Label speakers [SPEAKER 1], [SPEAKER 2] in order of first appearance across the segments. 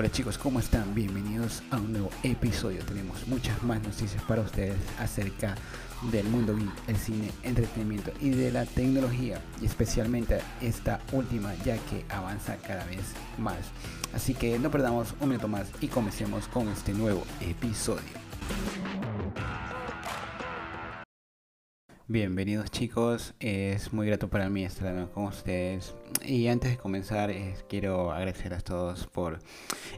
[SPEAKER 1] Hola chicos, ¿cómo están? Bienvenidos a un nuevo episodio. Tenemos muchas más noticias para ustedes acerca del mundo el cine, entretenimiento y de la tecnología. Y especialmente esta última ya que avanza cada vez más. Así que no perdamos un minuto más y comencemos con este nuevo episodio. Bienvenidos chicos, es muy grato para mí estar con ustedes. Y antes de comenzar quiero agradecer a todos por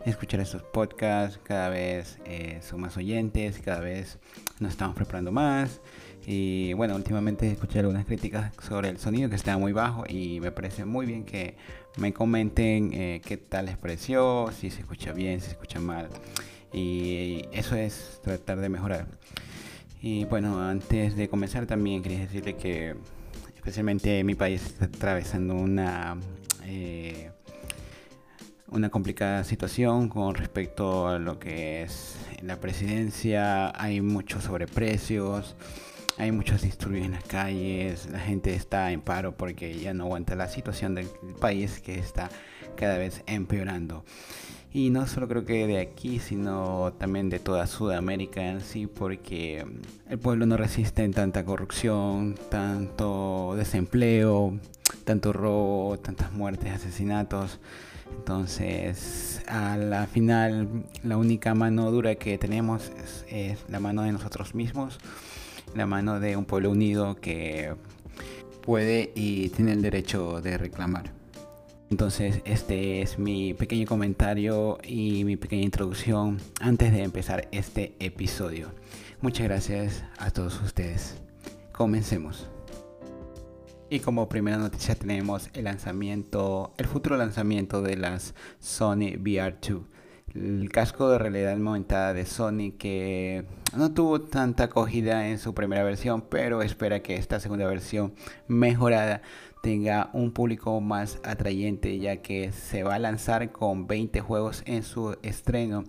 [SPEAKER 1] escuchar estos podcasts, cada vez eh, son más oyentes, cada vez nos estamos preparando más. Y bueno, últimamente escuché algunas críticas sobre el sonido que está muy bajo y me parece muy bien que me comenten eh, qué tal les pareció, si se escucha bien, si se escucha mal. Y eso es tratar de mejorar. Y bueno, antes de comenzar también quería decirle que especialmente mi país está atravesando una, eh, una complicada situación con respecto a lo que es la presidencia. Hay muchos sobreprecios, hay muchos disturbios en las calles, la gente está en paro porque ya no aguanta la situación del país que está cada vez empeorando. Y no solo creo que de aquí, sino también de toda Sudamérica en sí, porque el pueblo no resiste en tanta corrupción, tanto desempleo, tanto robo, tantas muertes, asesinatos. Entonces, a la final, la única mano dura que tenemos es, es la mano de nosotros mismos, la mano de un pueblo unido que puede y tiene el derecho de reclamar. Entonces este es mi pequeño comentario y mi pequeña introducción antes de empezar este episodio. Muchas gracias a todos ustedes. Comencemos. Y como primera noticia tenemos el lanzamiento, el futuro lanzamiento de las Sony VR2. El casco de realidad aumentada de Sony que no tuvo tanta acogida en su primera versión, pero espera que esta segunda versión mejorada tenga un público más atrayente ya que se va a lanzar con 20 juegos en su estreno.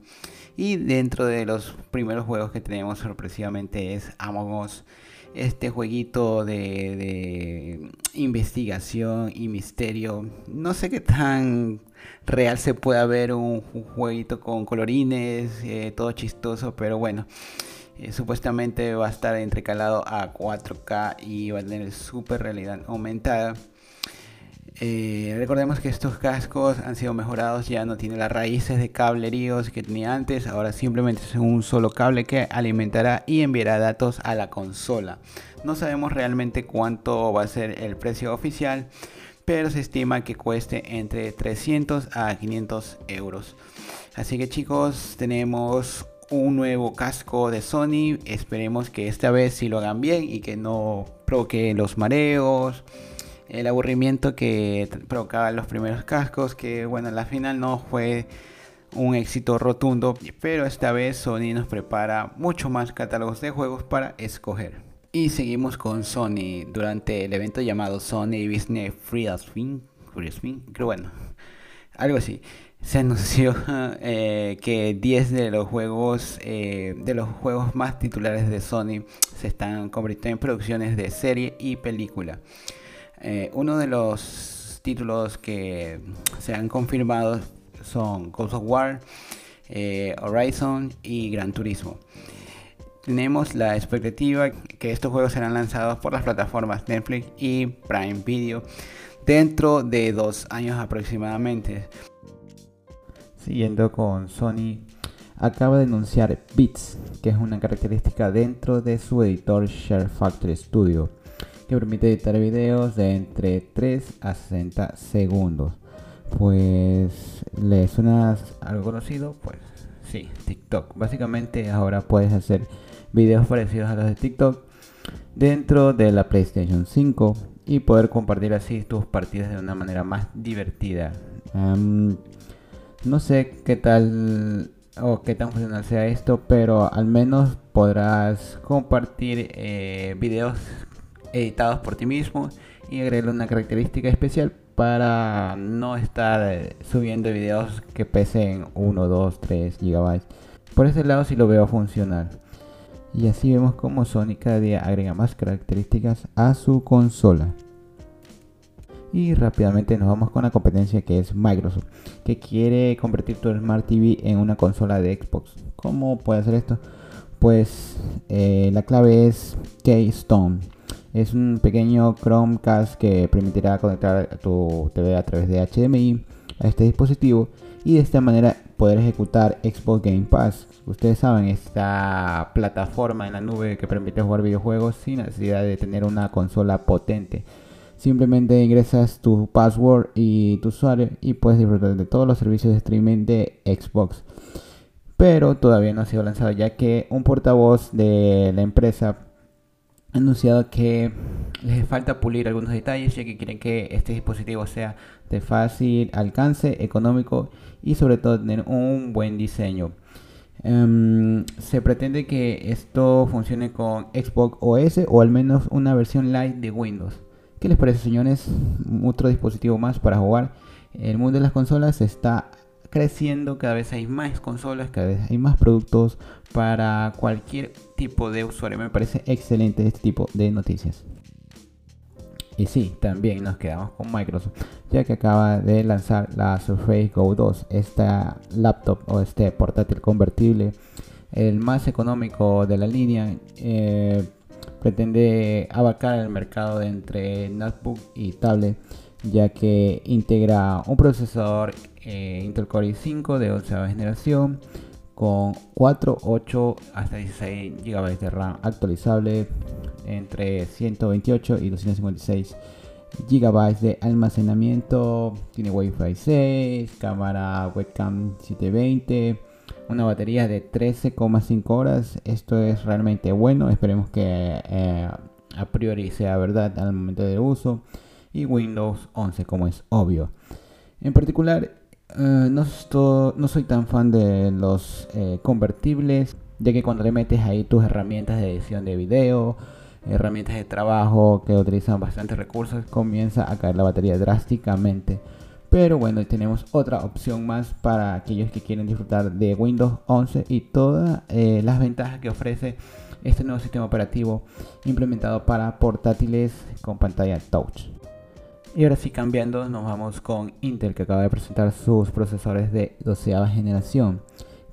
[SPEAKER 1] Y dentro de los primeros juegos que tenemos sorpresivamente es Among Us. Este jueguito de, investigación y misterio. No sé qué tan real se puede ver un, jueguito con colorines eh, todo chistoso pero bueno eh, supuestamente va a estar entrecalado a 4K y va a tener super realidad aumentada. Eh, recordemos que estos cascos han sido mejorados, ya no tiene las raíces de cableríos que tenía antes, ahora simplemente es un solo cable que alimentará y enviará datos a la consola. No sabemos realmente cuánto va a ser el precio oficial, pero se estima que cueste entre 300 a 500 euros. Así que chicos, tenemos un nuevo casco de Sony. Esperemos que esta vez sí lo hagan bien y que no provoque los mareos, el aburrimiento que provocaban los primeros cascos. Que bueno, la final no fue un éxito rotundo, pero esta vez Sony nos prepara mucho más catálogos de juegos para escoger. Y seguimos con Sony durante el evento llamado Sony Business Free creo bueno, algo así se anunció eh, que 10 de los juegos eh, de los juegos más titulares de Sony se están convirtiendo en producciones de serie y película. Eh, uno de los títulos que se han confirmado son Ghost of War, Horizon y Gran Turismo. Tenemos la expectativa que estos juegos serán lanzados por las plataformas Netflix y Prime Video dentro de dos años aproximadamente. Siguiendo con Sony, acaba de anunciar Bits, que es una característica dentro de su editor Share Factory Studio, que permite editar videos de entre 3 a 60 segundos. Pues, ¿le suena algo conocido? Pues sí, TikTok. Básicamente ahora puedes hacer videos parecidos a los de TikTok dentro de la PlayStation 5 y poder compartir así tus partidas de una manera más divertida. No sé qué tal o qué tan funcional sea esto, pero al menos podrás compartir eh, videos editados por ti mismo y agregarle una característica especial para no estar eh, subiendo videos que pesen 1, 2, 3 gigabytes. Por ese lado sí lo veo funcional. Y así vemos como Sony cada día agrega más características a su consola. Y rápidamente nos vamos con la competencia que es Microsoft, que quiere convertir tu Smart TV en una consola de Xbox. ¿Cómo puede hacer esto? Pues eh, la clave es Keystone. Es un pequeño Chromecast que permitirá conectar tu TV a través de HDMI a este dispositivo y de esta manera poder ejecutar Xbox Game Pass. Ustedes saben, esta plataforma en la nube que permite jugar videojuegos sin necesidad de tener una consola potente. Simplemente ingresas tu password y tu usuario y puedes disfrutar de todos los servicios de streaming de Xbox. Pero todavía no ha sido lanzado ya que un portavoz de la empresa ha anunciado que les falta pulir algunos detalles ya que quieren que este dispositivo sea de fácil alcance, económico y sobre todo tener un buen diseño. Em, se pretende que esto funcione con Xbox OS o al menos una versión light de Windows. ¿Qué les parece señores? Otro dispositivo más para jugar. El mundo de las consolas está creciendo, cada vez hay más consolas, cada vez hay más productos para cualquier tipo de usuario. Me parece excelente este tipo de noticias. Y sí, también nos quedamos con Microsoft, ya que acaba de lanzar la Surface Go 2, esta laptop o este portátil convertible, el más económico de la línea. Eh, pretende abarcar el mercado entre notebook y tablet, ya que integra un procesador eh, Intel Core i5 de 11 generación con 4, 8 hasta 16 GB de RAM actualizable entre 128 y 256 GB de almacenamiento, tiene Wi-Fi 6, cámara webcam 720, una batería de 13,5 horas. Esto es realmente bueno, esperemos que eh, a priori sea verdad al momento de uso. Y Windows 11 como es obvio. En particular, eh, no, no, soy tan fan de los eh, convertibles, ya que cuando le metes ahí tus herramientas de edición de video, herramientas de trabajo que utilizan bastantes recursos, comienza a caer la batería drásticamente. Pero bueno, tenemos otra opción más para aquellos que quieren disfrutar de Windows 11 y todas eh, las ventajas que ofrece este nuevo sistema operativo implementado para portátiles con pantalla touch. Y ahora sí cambiando, nos vamos con Intel que acaba de presentar sus procesadores de 12 generación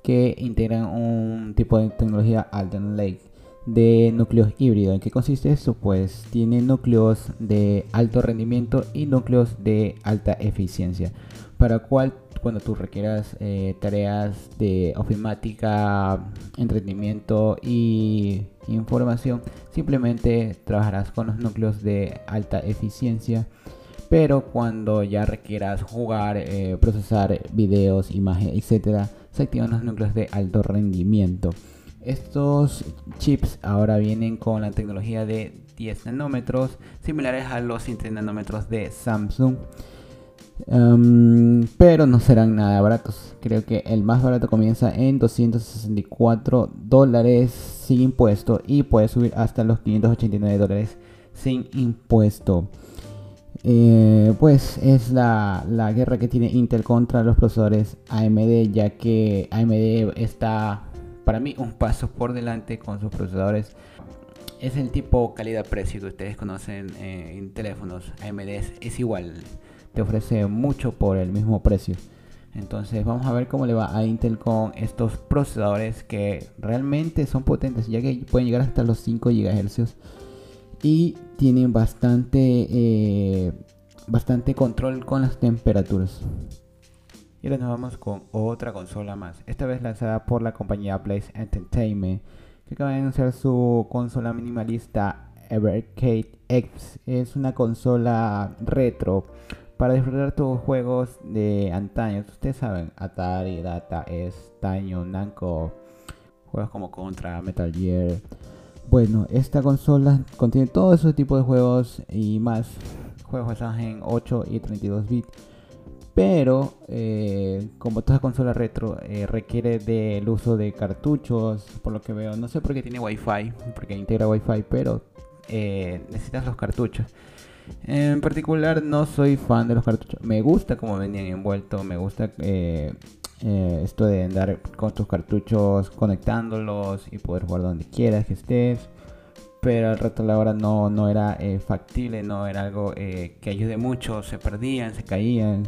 [SPEAKER 1] que integran un tipo de tecnología Alden Lake de núcleos híbridos. ¿En qué consiste esto? Pues tiene núcleos de alto rendimiento y núcleos de alta eficiencia. Para cual cuando tú requieras eh, tareas de ofimática, entretenimiento y información, simplemente trabajarás con los núcleos de alta eficiencia. Pero cuando ya requieras jugar, eh, procesar videos, imágenes, etcétera, se activan los núcleos de alto rendimiento. Estos chips ahora vienen con la tecnología de 10 nanómetros, similares a los 100 nanómetros de Samsung. Em, pero no serán nada baratos. Creo que el más barato comienza en 264 dólares sin impuesto y puede subir hasta los 589 dólares sin impuesto. Eh, pues es la, la guerra que tiene Intel contra los procesadores AMD, ya que AMD está para mí un paso por delante con sus procesadores. Es el tipo calidad-precio que ustedes conocen eh, en teléfonos. AMD es, igual, te ofrece mucho por el mismo precio. Entonces vamos a ver cómo le va a Intel con estos procesadores que realmente son potentes, ya que pueden llegar hasta los 5 GHz y tienen bastante, eh, bastante control con las temperaturas. Y ahora nos vamos con otra consola más, esta vez lanzada por la compañía Place Entertainment, que acaba de anunciar su consola minimalista Evercade X. Es una consola retro para disfrutar tus juegos de antaño. Ustedes saben, Atari, Data, S, Taño, Namco, juegos como Contra, Metal Gear. Bueno, esta consola contiene todo ese tipo de juegos y más. Juegos basados en 8 y 32 bits pero eh, como toda consola retro eh, requiere del uso de cartuchos, por lo que veo, no sé por qué tiene Wi-Fi, porque integra Wi-Fi, pero eh, necesitas los cartuchos. En particular no soy fan de los cartuchos. Me gusta como venían envueltos, me gusta esto de andar con tus cartuchos conectándolos y poder jugar donde quieras que estés. pero al rato la hora no, no era eh, factible, no era algo eh, que ayude mucho, se perdían, se caían.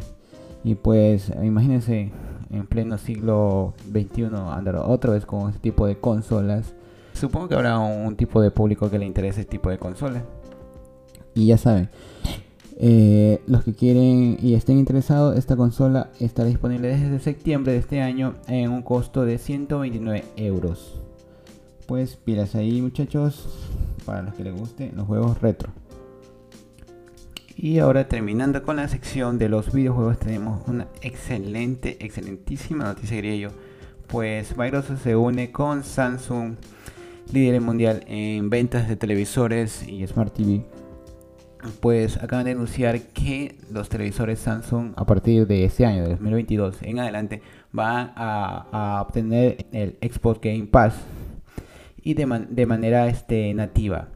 [SPEAKER 1] Y pues imagínense en pleno siglo XXI andar otra vez con este tipo de consolas. Supongo que habrá un, tipo de público que le interese este tipo de consolas. Y ya saben, eh, los que quieren y estén interesados, esta consola está disponible desde septiembre de este año en un costo de 129 euros. Pues pilas ahí muchachos, para los que les guste los juegos retro. Y ahora terminando con la sección de los videojuegos tenemos una excelente, excelentísima noticia diría yo. Pues Microsoft se une con Samsung, líder mundial en ventas de televisores y Smart TV. Pues acaban de anunciar que los televisores Samsung a partir de este año, de 2022 en adelante, van a, obtener el Xbox Game Pass y de, manera este, nativa.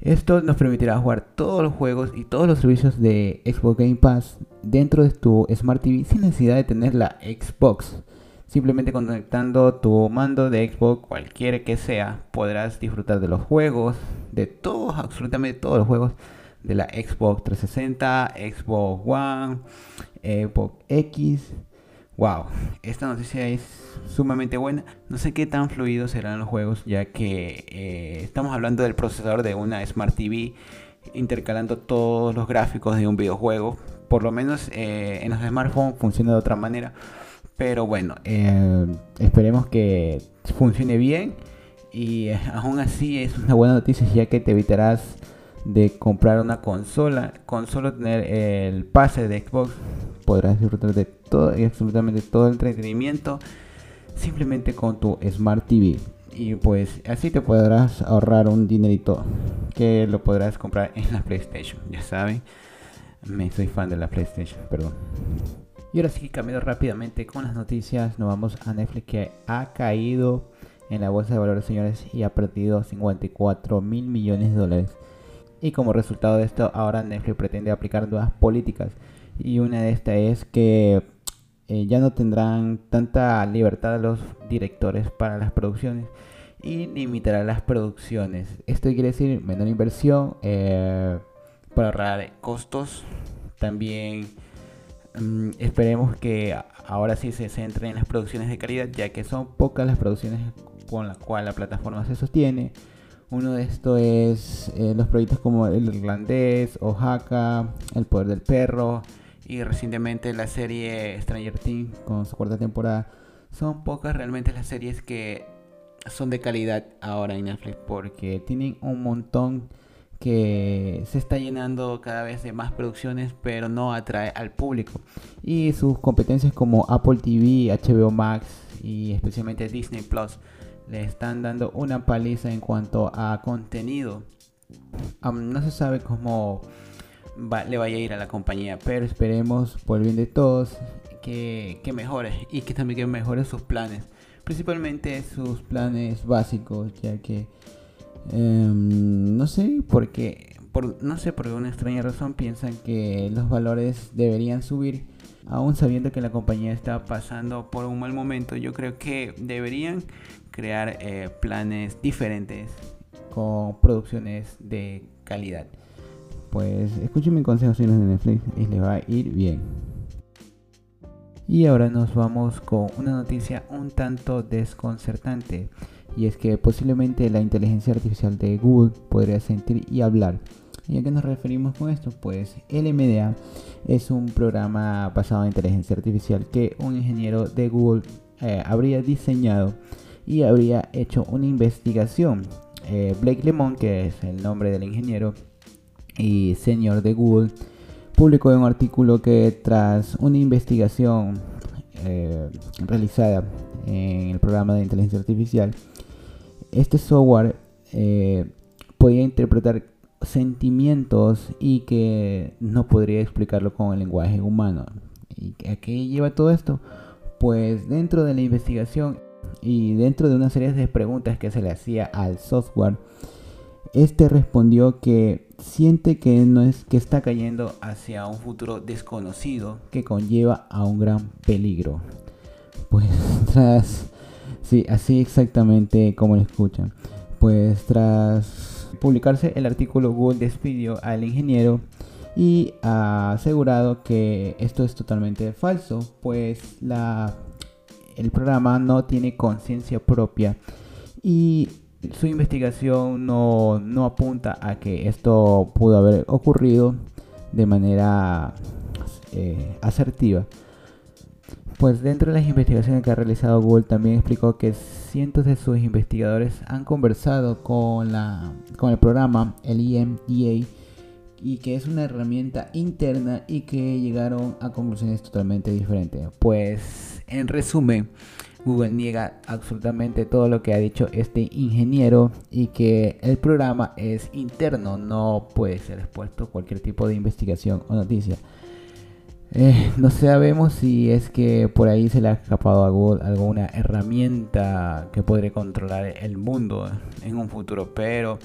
[SPEAKER 1] Esto nos permitirá jugar todos los juegos y todos los servicios de Xbox Game Pass dentro de tu Smart TV sin necesidad de tener la Xbox. Simplemente conectando tu mando de Xbox, cualquiera que sea, podrás disfrutar de los juegos, de todos, absolutamente todos los juegos de la Xbox 360, Xbox One, Xbox X Wow, esta noticia es sumamente buena. No sé qué tan fluidos serán los juegos, ya que eh, estamos hablando del procesador de una Smart TV intercalando todos los gráficos de un videojuego. Por lo menos eh, en los smartphones funciona de otra manera. Pero bueno, eh, esperemos que funcione bien. Y aún así es una buena noticia ya que te evitarás de comprar una consola. Con solo tener el pase de Xbox podrás disfrutar de todo y absolutamente todo el entretenimiento simplemente con tu Smart TV. Y pues así te podrás ahorrar un dinerito que lo podrás comprar en la PlayStation. Ya saben, me soy fan de la PlayStation, perdón. Y ahora sí, cambiando rápidamente con las noticias, nos vamos a Netflix que ha caído en la bolsa de valores, señores, y ha perdido 54 mil millones de dólares. Y como resultado de esto, ahora Netflix pretende aplicar nuevas políticas y una de estas es que eh, ya no tendrán tanta libertad los directores para las producciones y limitará las producciones. Esto quiere decir menor inversión eh, para ahorrar costos. También mm, esperemos que ahora sí se centre en las producciones de calidad, ya que son pocas las producciones con las cuales la plataforma se sostiene. Uno de estos es eh, los proyectos como El Irlandés, Oaxaca, El Poder del Perro, y recientemente la serie Stranger Things con su cuarta temporada. Son pocas realmente las series que son de calidad ahora en Netflix porque tienen un montón que se está llenando cada vez de más producciones pero no atrae al público y sus competencias como Apple TV, HBO Max y especialmente Disney Plus le están dando una paliza en cuanto a contenido no se sabe cómo le vaya a ir a la compañía. Pero esperemos por el bien de todos que, mejore y que también que mejore sus planes. Principalmente sus planes básicos, ya que em, no sé por qué, por, no sé por una extraña razón piensan que los valores deberían subir, aún sabiendo que la compañía está pasando por un mal momento. Yo creo que deberían crear eh, planes diferentes con producciones de calidad pues escuchen mi consejo si no de Netflix y les va a ir bien. Y ahora nos vamos con una noticia un tanto desconcertante. Y es que posiblemente la inteligencia artificial de Google podría sentir y hablar. ¿Y a qué nos referimos con esto? Pues LMDA es un programa basado en inteligencia artificial que un ingeniero de Google eh, habría diseñado y habría hecho una investigación. Eh, Blake Lemon, que es el nombre del ingeniero, y senior de Google, publicó un artículo que tras una investigación eh, realizada en el programa de inteligencia artificial, este software eh, podía interpretar sentimientos y que no podría explicarlo con el lenguaje humano. ¿Y a qué lleva todo esto? Pues dentro de la investigación y dentro de una serie de preguntas que se le hacía al software, este respondió que siente que no es que está cayendo hacia un futuro desconocido que conlleva a un gran peligro. Pues tras sí, así exactamente como lo escuchan. pues tras publicarse el artículo Google despidió al ingeniero y ha asegurado que esto es totalmente falso, pues la, el programa no tiene conciencia propia y su investigación no, apunta a que esto pudo haber ocurrido de manera eh, asertiva. Pues dentro de las investigaciones que ha realizado Google también explicó que cientos de sus investigadores han conversado con, el programa, el EMDA, y que es una herramienta interna y que llegaron a conclusiones totalmente diferentes. Pues en resumen, Google niega absolutamente todo lo que ha dicho este ingeniero y que el programa es interno, no puede ser expuesto a cualquier tipo de investigación o noticia. Eh, no sabemos si es que por ahí se le ha escapado a Google alguna herramienta que podría controlar el mundo en un futuro, pero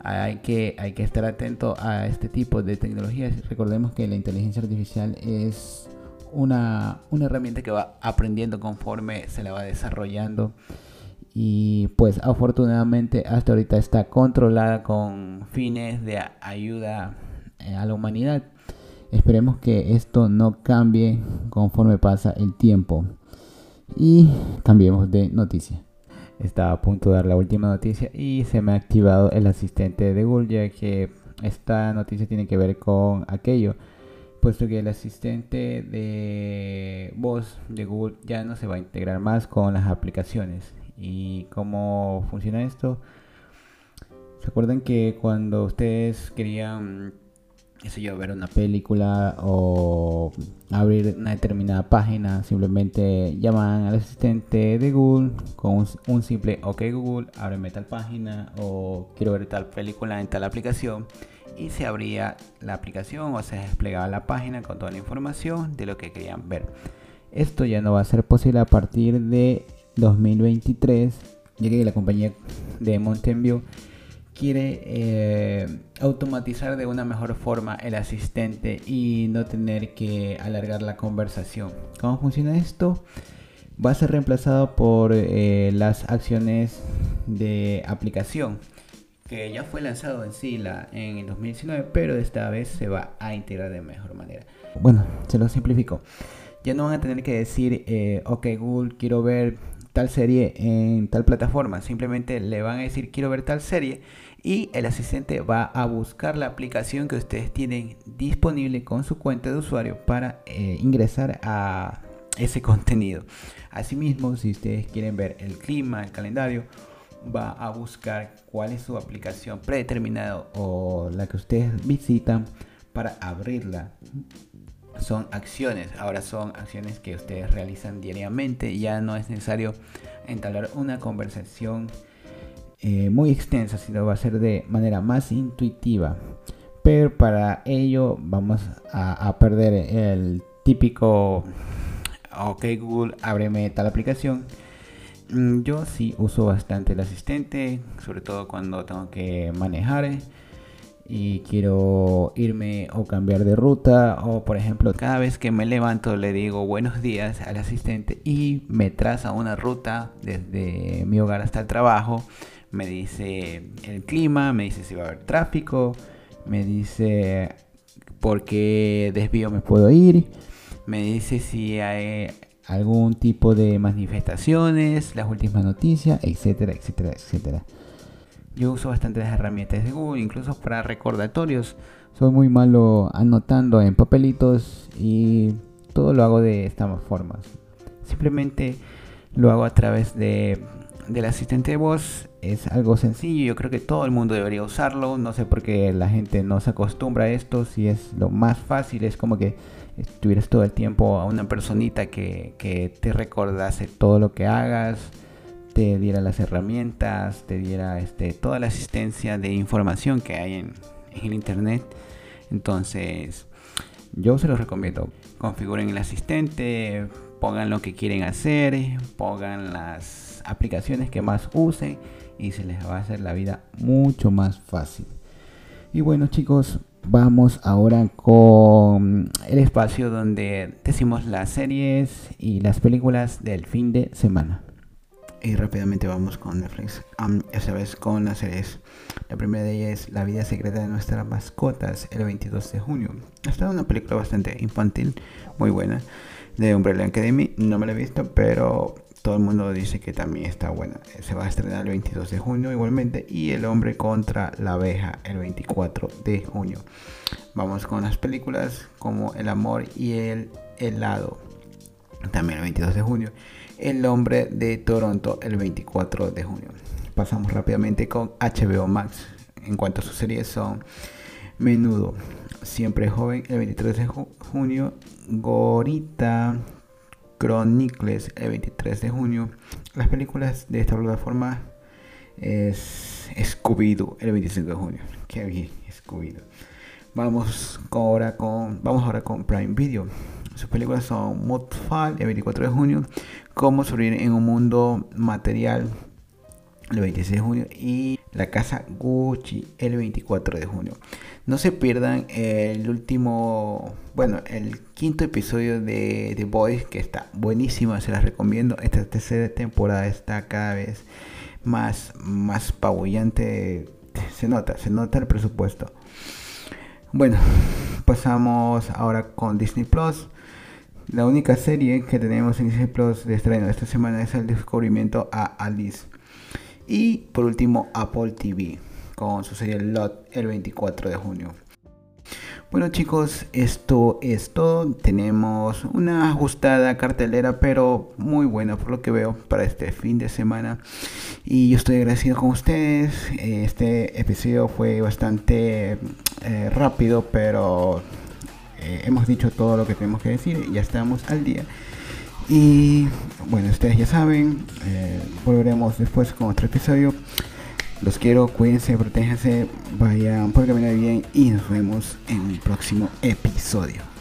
[SPEAKER 1] hay que, hay que estar atento a este tipo de tecnologías. Recordemos que la inteligencia artificial es una, herramienta que va aprendiendo conforme se la va desarrollando y pues afortunadamente hasta ahorita está controlada con fines de ayuda eh, a la humanidad. Esperemos que esto no cambie conforme pasa el tiempo. Y cambiemos de noticia. Estaba a punto de dar la última noticia y se me ha activado el asistente de Google ya que esta noticia tiene que ver con aquello puesto que el asistente de voz de Google ya no se va a integrar más con las aplicaciones. ¿Y cómo funciona esto? ¿Se acuerdan que cuando ustedes querían, eso yo, ver una película o abrir una determinada página, simplemente llaman al asistente de Google con un simple OK Google, ábreme tal página o quiero ver tal película en tal aplicación? Y se abría la aplicación o se desplegaba la página con toda la información de lo que querían ver. Esto ya no va a ser posible a partir de 2023, ya que la compañía de Mountain View quiere eh, automatizar de una mejor forma el asistente y no tener que alargar la conversación. ¿Cómo funciona esto? Va a ser reemplazado por eh, las acciones de aplicación que ya fue lanzado en sí la, en el 2019, pero esta vez se va a integrar de mejor manera. Bueno, se lo simplifico. Ya no van a tener que decir, eh, ok Google, quiero ver tal serie en tal plataforma. Simplemente le van a decir, quiero ver tal serie. Y el asistente va a buscar la aplicación que ustedes tienen disponible con su cuenta de usuario para eh, ingresar a ese contenido. Asimismo, si ustedes quieren ver el clima, el calendario va a buscar cuál es su aplicación predeterminada o la que ustedes visitan para abrirla. Son acciones, ahora son acciones que ustedes realizan diariamente. Ya no es necesario entablar una conversación eh, muy extensa, sino va a ser de manera más intuitiva. Pero para ello vamos a, a perder el típico, ok Google, ábreme tal aplicación yo sí uso bastante el asistente, sobre todo cuando tengo que manejar y quiero irme o cambiar de ruta o por ejemplo cada vez que me levanto le digo buenos días al asistente y me traza una ruta desde mi hogar hasta el trabajo, me dice el clima, me dice si va a haber tráfico, me dice por qué desvío me puedo ir, me dice si hay algún tipo de manifestaciones, las últimas noticias, etcétera, etcétera, etcétera. Yo uso bastantes herramientas de Google, incluso para recordatorios. Soy muy malo anotando en papelitos y todo lo hago de esta forma. Simplemente lo hago a través de, del asistente de voz. Es algo sencillo, yo creo que todo el mundo debería usarlo. No sé por qué la gente no se acostumbra a esto. Si es lo más fácil, es como que estuvieras todo el tiempo a una personita que, te recordase todo lo que hagas, te diera las herramientas, te diera este, toda la asistencia de información que hay en, el internet. Entonces, yo se los recomiendo. Configuren el asistente, pongan lo que quieren hacer, pongan las aplicaciones que más usen y se les va a hacer la vida mucho más fácil. Y bueno chicos, Vamos ahora con el espacio donde decimos las series y las películas del fin de semana. Y rápidamente vamos con Netflix, esta vez con las series. La primera de ellas es La vida secreta de nuestras mascotas, el 22 de junio. Esta es una película bastante infantil, muy buena, de Umbrella Academy. No me la he visto, pero todo el mundo dice que también está buena. Se va a estrenar el 22 de junio igualmente. Y El hombre contra la abeja, el 24 de junio. Vamos con las películas como El amor y el helado, también el 22 de junio. El hombre de Toronto el 24 de junio. Pasamos rápidamente con HBO Max. En cuanto a sus series son Menudo, Siempre Joven el 23 de junio, Gorita Chronicles el 23 de junio. Las películas de esta plataforma es Scooby-Doo el 25 de junio. Qué bien, Scooby-Doo. Vamos ahora con vamos ahora con Prime Video. Sus películas son Mudfall el 24 de junio, Cómo sobrevivir en un mundo material el 26 de junio y La Casa Gucci el 24 de junio. No se pierdan el último, bueno, el quinto episodio de The Boys que está buenísimo, se las recomiendo. Esta tercera temporada está cada vez más, más pabullante. Se nota, se nota el presupuesto. Bueno, pasamos ahora con Disney Plus. La única serie que tenemos en Disney Plus de estreno esta semana es el descubrimiento a Alice. Y por último, Apple TV con su serie Lot el 24 de junio. Bueno chicos, esto es todo. Tenemos una ajustada cartelera, pero muy buena por lo que veo para este fin de semana. Y yo estoy agradecido con ustedes. Este episodio fue bastante eh, rápido, pero eh, hemos dicho todo lo que tenemos que decir ya estamos al día. Y bueno, ustedes ya saben, eh, volveremos después con otro episodio. Los quiero, cuídense, protéjanse, vayan por caminar bien y nos vemos en el próximo episodio.